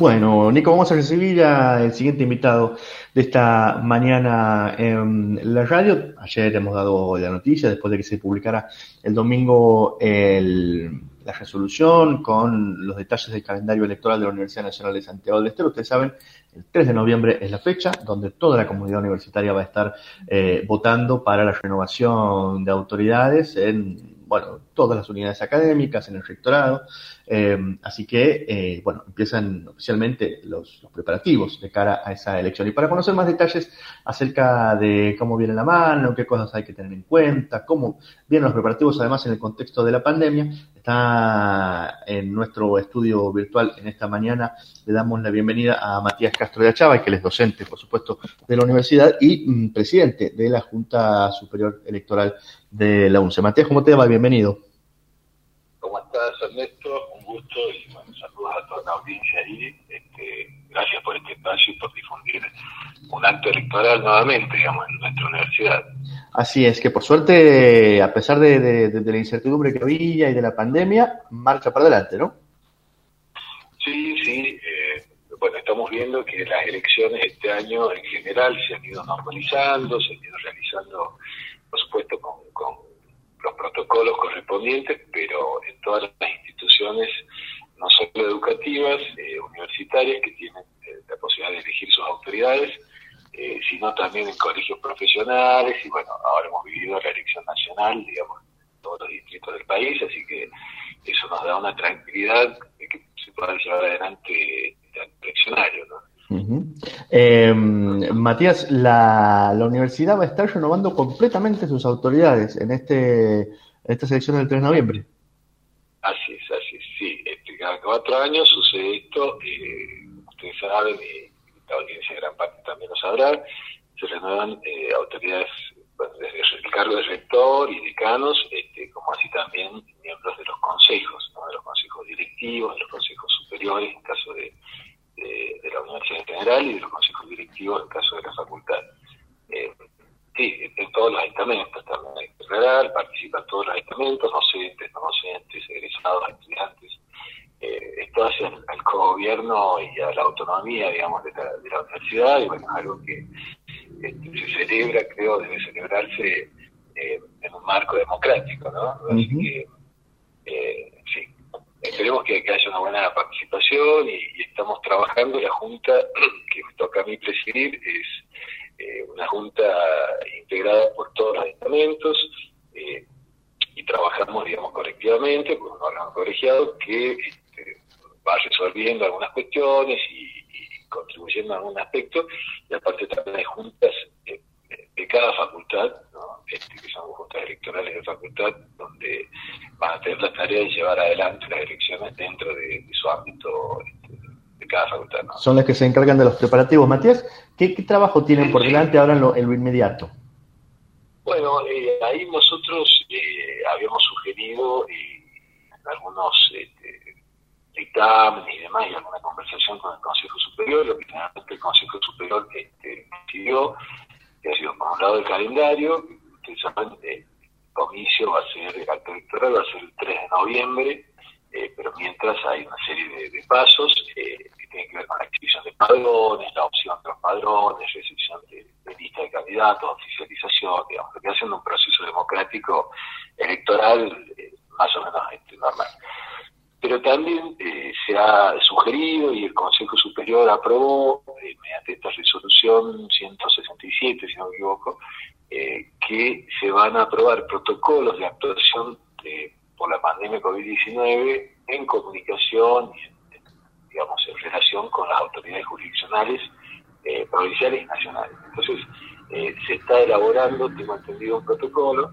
Bueno, Nico, vamos a recibir al siguiente invitado de esta mañana en la radio. Ayer hemos dado la noticia, después de que se publicara el domingo la resolución con los detalles del calendario electoral de la Universidad Nacional de Santiago del Estero. Ustedes saben, el 3 de noviembre es la fecha donde toda la comunidad universitaria va a estar eh, votando para la renovación de autoridades en bueno, todas las unidades académicas, en el rectorado. Eh, así que, eh, bueno, empiezan oficialmente los, preparativos de cara a esa elección. Y para conocer más detalles acerca de cómo viene la mano, qué cosas hay que tener en cuenta, cómo vienen los preparativos, además en el contexto de la pandemia, está en nuestro estudio virtual en esta mañana. Le damos la bienvenida a Matías Castro de Achava, que es docente, por supuesto, de la universidad y mm, presidente de la Junta Superior Electoral de la UNCE. Matías, ¿cómo te va? Bienvenido. ¿Cómo estás, Ernesto? Un gusto y bueno, saludos a toda la audiencia ahí. Este, gracias por este espacio y por difundir un acto electoral nuevamente, digamos, en nuestra universidad. Así es, que por suerte, a pesar de, la incertidumbre que había y de la pandemia, marcha para adelante, ¿no? Sí, sí. Eh, bueno, estamos viendo que las elecciones este año en general se han ido normalizando, se han ido realizando por supuesto con, los protocolos correspondientes, pero en todas las instituciones, no solo educativas, eh, universitarias, que tienen eh, la posibilidad de elegir sus autoridades, eh, sino también en colegios profesionales, y bueno, ahora hemos vivido la elección nacional, digamos, en todos los distritos del país, así que eso nos da una tranquilidad de que se pueda llevar adelante el eleccionario, ¿no? Eh, Matías, la, universidad va a estar renovando completamente sus autoridades en este esta selección del 3 de noviembre. Así es, así es, sí. Este, cada cuatro años sucede esto, eh, ustedes saben, y la audiencia de gran parte también lo sabrá, se renuevan eh, autoridades desde el cargo de rector y decanos, este, como así también miembros de los consejos, de los consejos directivos, de los consejos superiores, en caso de de, la universidad en general y de los consejos directivos en caso de la facultad. Eh, sí, en todos los ayuntamientos también hay que aclarar, participan todos los docentes, no docentes, egresados, estudiantes. Esto hace al, gobierno y a la autonomía, digamos, de la, de la universidad, y bueno, es algo que este, se celebra, creo, debe celebrarse eh, en un marco democrático, ¿no? Así que, eh, sí, esperemos que, haya una buena participación y, estamos trabajando. La Junta que me toca a mí presidir es eh, una Junta integrada por todos los ayuntamientos eh, y trabajamos, digamos, colectivamente con un órgano colegiado que va resolviendo algunas cuestiones y, contribuyendo a algún aspecto. Y aparte también hay juntas eh, de cada facultad, este, que son juntas electorales de facultad, donde van a tener la tarea de llevar adelante las elecciones dentro de, su ámbito este, de cada facultad. Son las que se encargan de los preparativos. Matías, ¿qué, trabajo tienen por delante ahora en lo, inmediato? Bueno, eh, ahí nosotros eh, habíamos sugerido eh, algunos este, y demás, y alguna conversación con el Consejo Superior, lo que finalmente el Consejo Superior este, decidió que ha sido por un lado el calendario, ustedes saben, el comicio va a ser, el acto electoral va a ser el 3 de noviembre, eh, pero mientras hay una serie de, pasos eh, que tienen que ver con la exhibición de padrones, la opción de los padrones, recepción de, lista de candidatos, oficialización, digamos, que haciendo un proceso democrático electoral eh, más o menos este, normal pero también eh, se ha sugerido y el Consejo Superior aprobó, eh, mediante esta resolución 167, si no me equivoco, eh, que se van a aprobar protocolos de actuación por la pandemia COVID-19 en comunicación y, en, digamos, en relación con las autoridades jurisdiccionales provinciales y nacionales. Entonces, se está elaborando, tengo entendido, un protocolo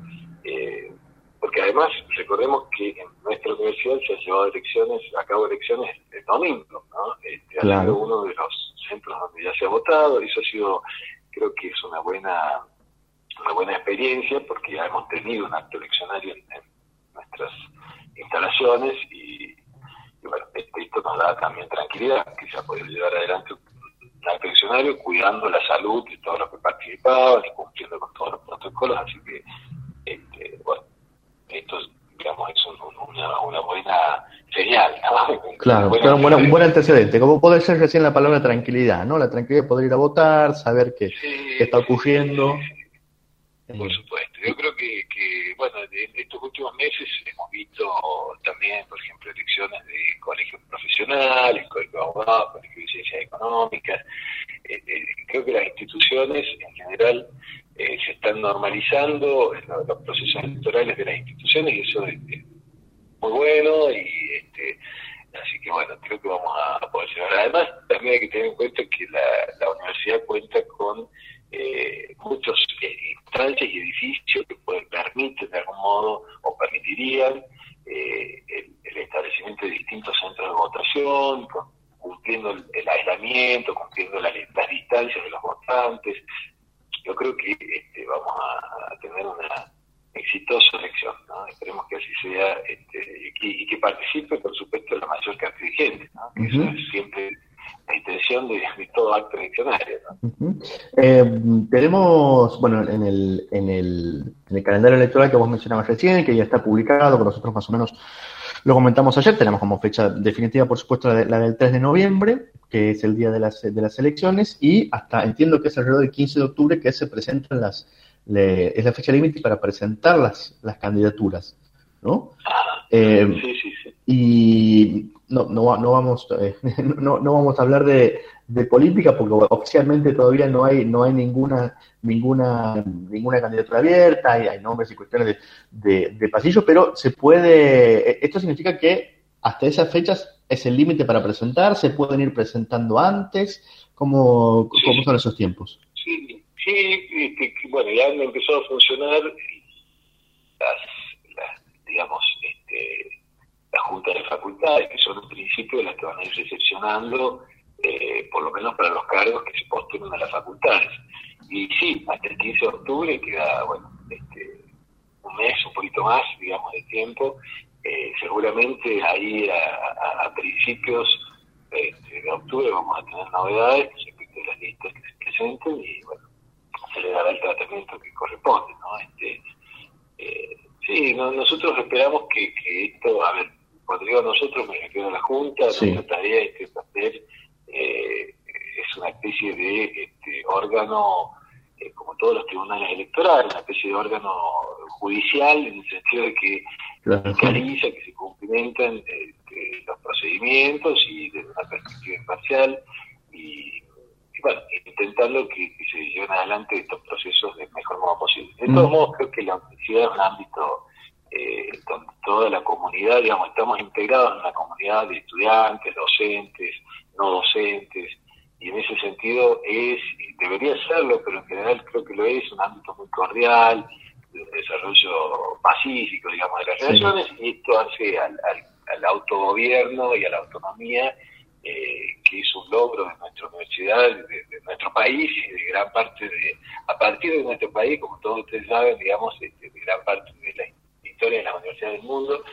porque además recordemos que en nuestra universidad se han llevado elecciones, a cabo elecciones el domingo, ¿no? Este, Ha sido uno de los centros donde ya se ha votado, y eso ha sido, creo que es una buena una buena experiencia porque ya hemos tenido un acto eleccionario en, nuestras instalaciones y, bueno, este, esto nos da también tranquilidad que se ha podido llevar adelante un acto eleccionario cuidando la salud de todos los que participaban y cumpliendo con todos los protocolos, así que este, bueno, esto digamos es una, buena señal. Claro, un buen antecedente. Como puede ser recién la palabra tranquilidad, ¿no? La tranquilidad de poder ir a votar, saber qué, está ocurriendo. Por supuesto. Yo creo que, que, bueno, en estos últimos meses hemos visto también, por ejemplo, elecciones de colegios profesionales, colegios de abogados, colegios de ciencias económicas. Eh, eh, creo que las instituciones en general eh, se están normalizando los, procesos electorales de las instituciones y eso es, muy bueno y este, así que bueno, creo que vamos a poder llegar. Además, también hay que tener en cuenta que la, la universidad cuenta con eh, muchos eh, instancias y edificios que pueden, permiten de algún modo o permitirían eh, el, establecimiento de distintos centros de votación, cumpliendo el, aislamiento, cumpliendo las distancias de los votantes. Yo creo que este, vamos a, tener una exitosa elección, ¿no? esperemos que así sea este, y, que, participe, por supuesto, la mayor cantidad de gente, ¿no? eso es siempre la intención de, todo acto eleccionario. Eh, tenemos, bueno, en el, en, el, en el calendario electoral que vos mencionabas recién, que ya está publicado, que nosotros más o menos lo comentamos ayer, tenemos como fecha definitiva, por supuesto, la, del 3 de noviembre, que es el día de las, de las elecciones, y hasta entiendo que es alrededor del 15 de octubre que se presentan las, es la fecha límite para presentar las, las candidaturas, ¿no? Ah, eh, sí, sí, sí. Y no, no, no, vamos, eh, no, no vamos a hablar de, de, política porque oficialmente todavía no hay, no hay ninguna, ninguna, ninguna candidatura abierta, hay, hay nombres y cuestiones de, de, pasillo, pero se puede, eh, esto significa que hasta esas fechas es el límite para presentar, se pueden ir presentando antes, ¿cómo, ¿cómo son esos tiempos? Sí, sí, bueno, ya han empezado a funcionar las, las digamos, este, las juntas de facultades, que son en principio las que van a ir recepcionando, eh, por lo menos para los cargos que se postulan a las facultades. Y sí, hasta el 15 de octubre queda, bueno, este, un mes, un poquito más, digamos, de tiempo. Eh, seguramente ahí a, principios este, de octubre vamos a tener novedades respecto a las listas que se presenten y, bueno, se le dará el tratamiento que corresponde, ¿no? Este, eh, sí, nosotros esperamos que, que esto, a ver, cuando digo nosotros me refiero a la Junta, nuestra tarea este papel eh, es una especie de este, órgano, eh, como todos los tribunales electorales, una especie de órgano judicial, en el sentido de que fiscaliza que se cumplimentan este, los procedimientos y desde una perspectiva imparcial y, bueno, intentando que, se lleven adelante estos procesos del mejor modo posible. De todos mm. modos, creo que la universidad es un ámbito eh, donde toda la comunidad, digamos, estamos integrados en una comunidad de estudiantes, docentes, no docentes, y en ese sentido es, debería serlo, pero en general creo que lo es, un ámbito muy cordial, desarrollo pacífico, digamos, de las relaciones, y esto hace al, al, autogobierno y a la autonomía, eh, que es un logro de nuestra universidad, de, nuestro país y de gran parte de, a partir de nuestro país, como todos ustedes saben, digamos, este, de gran parte de la historia de la universidad del mundo,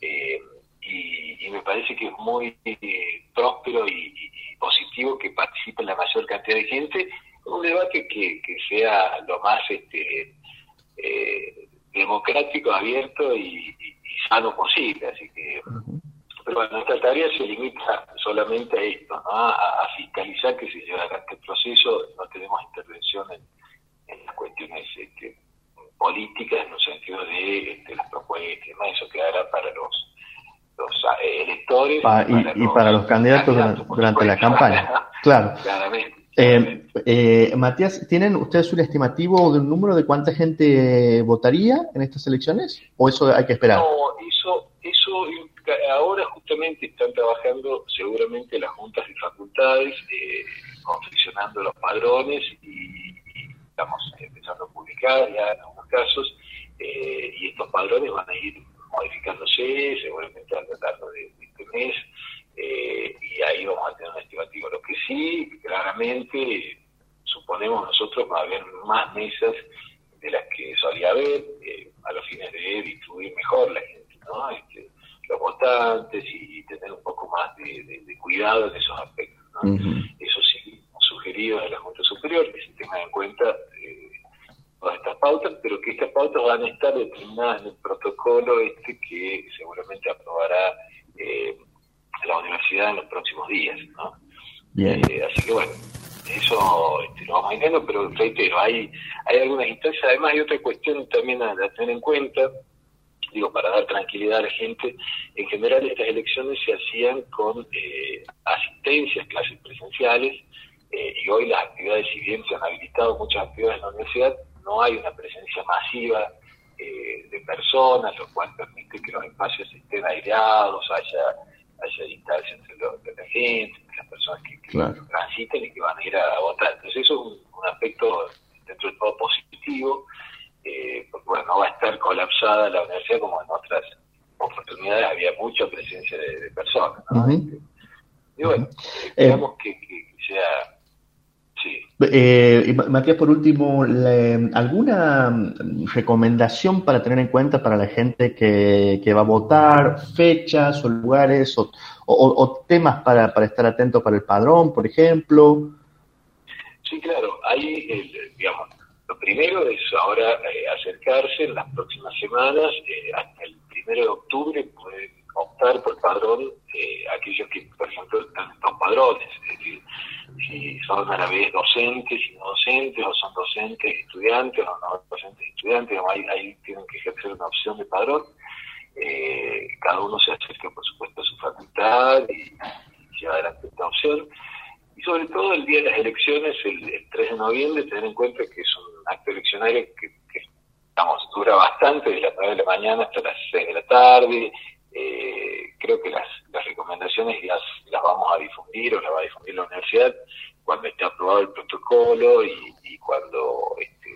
eh, y, me parece que es muy eh, próspero y, positivo que participe la mayor cantidad de gente. En un debate que, sea lo más este, eh, democrático, abierto y, sano posible. Así que, pero bueno, nuestra tarea se limita solamente a esto, a, fiscalizar que se lleve adelante el proceso, no tenemos intervención en, las cuestiones este, políticas en el sentido de este, las propuestas eso quedará para los, los eh, electores. y, para los candidatos, durante, la campaña. claro. Eh, eh, Matías, ¿tienen ustedes un estimativo de un número de cuánta gente votaría en estas elecciones? ¿O eso hay que esperar? No, eso, eso ahora justamente están trabajando seguramente las juntas de facultades, eh, confeccionando los padrones y, estamos empezando a publicar ya en algunos casos eh, y estos padrones van a ir modificándose seguramente a lo largo de, este mes eh, y ahí vamos a tener un estimativo. Lo que sí, claramente, suponemos nosotros va a haber más mesas de las que solía haber eh, a los fines de distribuir mejor la gente, ¿no? Este, los votantes y, tener un poco más de, cuidado en esos aspectos. ¿no? Eso sí, sugerido a la Junta Superior que se tenga en cuenta todas estas pautas, pero que estas pautas van a estar determinadas en el protocolo este que seguramente aprobará eh, la universidad en los próximos días, ¿no? Eh, así que bueno, eso este, lo vamos a pero reitero, hay, hay algunas instancias, además hay otra cuestión también a, tener en cuenta, digo, para dar tranquilidad a la gente, en general estas elecciones se hacían con eh, asistencias, clases presenciales, eh, y hoy las actividades, si bien se han habilitado muchas actividades en la universidad, no hay una presencia masiva eh, de personas, lo cual permite que los espacios estén aireados, haya, haya distancia entre, la gente, entre las personas que, transiten y que van a ir a votar. Entonces eso es un, aspecto dentro de todo positivo, eh, porque bueno, no va a estar colapsada la universidad como en otras oportunidades. Había mucha presencia de, personas. Y bueno, esperamos que, que sea eh, Matías, por último, ¿alguna recomendación para tener en cuenta para la gente que, va a votar, fechas o lugares o, temas para, para, estar atento para el padrón, por ejemplo? Sí, claro, hay, digamos, lo primero es ahora eh, acercarse en las próximas semanas, eh, hasta el primero de octubre pueden optar por padrón eh, aquellos que, por ejemplo, están en padrones, es decir, si son a la vez docentes y no docentes, o son docentes estudiantes, o no docentes estudiantes, ahí, ahí tienen que ejercer una opción de padrón. Eh, cada uno se acerca, por supuesto, facultad y, lleva adelante esta opción. Y sobre todo el día de las elecciones, el, 3 de noviembre, tener en cuenta que es un acto eleccionario que, que dura bastante, desde las 9 de la mañana hasta las 6 de la tarde, eh, creo que las, recomendaciones las, las vamos a difundir o las va a difundir la universidad cuando esté aprobado el protocolo y, cuando este,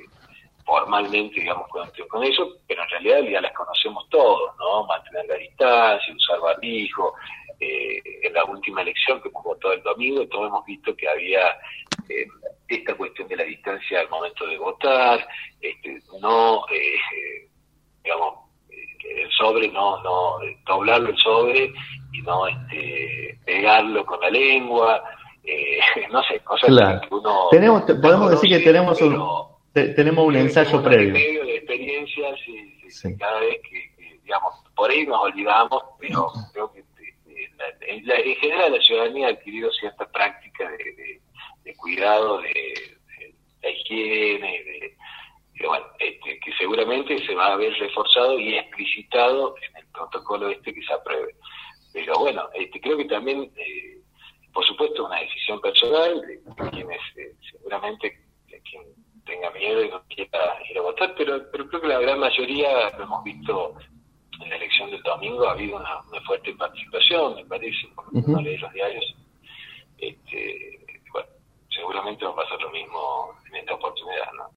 formalmente, digamos, cuando con eso, pero en realidad ya las conocemos todos, ¿no? Mantener la distancia, usar barbijo. Eh, en la última elección que hemos votado el domingo, todos hemos visto que había eh, esta cuestión de la distancia al momento de votar, este, no, digamos, el sobre no, no, doblarlo el sobre y no este, pegarlo con la lengua, eh, no sé, cosas que uno... Tenemos, podemos decir que tenemos un, tenemos un ensayo previo. medio de experiencias y, cada vez que, digamos, por ahí nos olvidamos, pero creo que este, en, general la ciudadanía ha adquirido cierta práctica de, cuidado de, la higiene, de, bueno, este, que seguramente se va a ver reforzado y explicitado en el protocolo este que se apruebe. Pero bueno, este, creo que también, eh, por supuesto, una decisión personal de, quienes eh, seguramente quien tenga miedo y no quiera ir a votar, pero, pero creo que la gran mayoría, lo hemos visto en la elección del domingo ha habido una, fuerte participación, me parece, porque uh -huh. no los diarios. Este, bueno, seguramente va a pasar lo mismo en esta oportunidad, ¿no?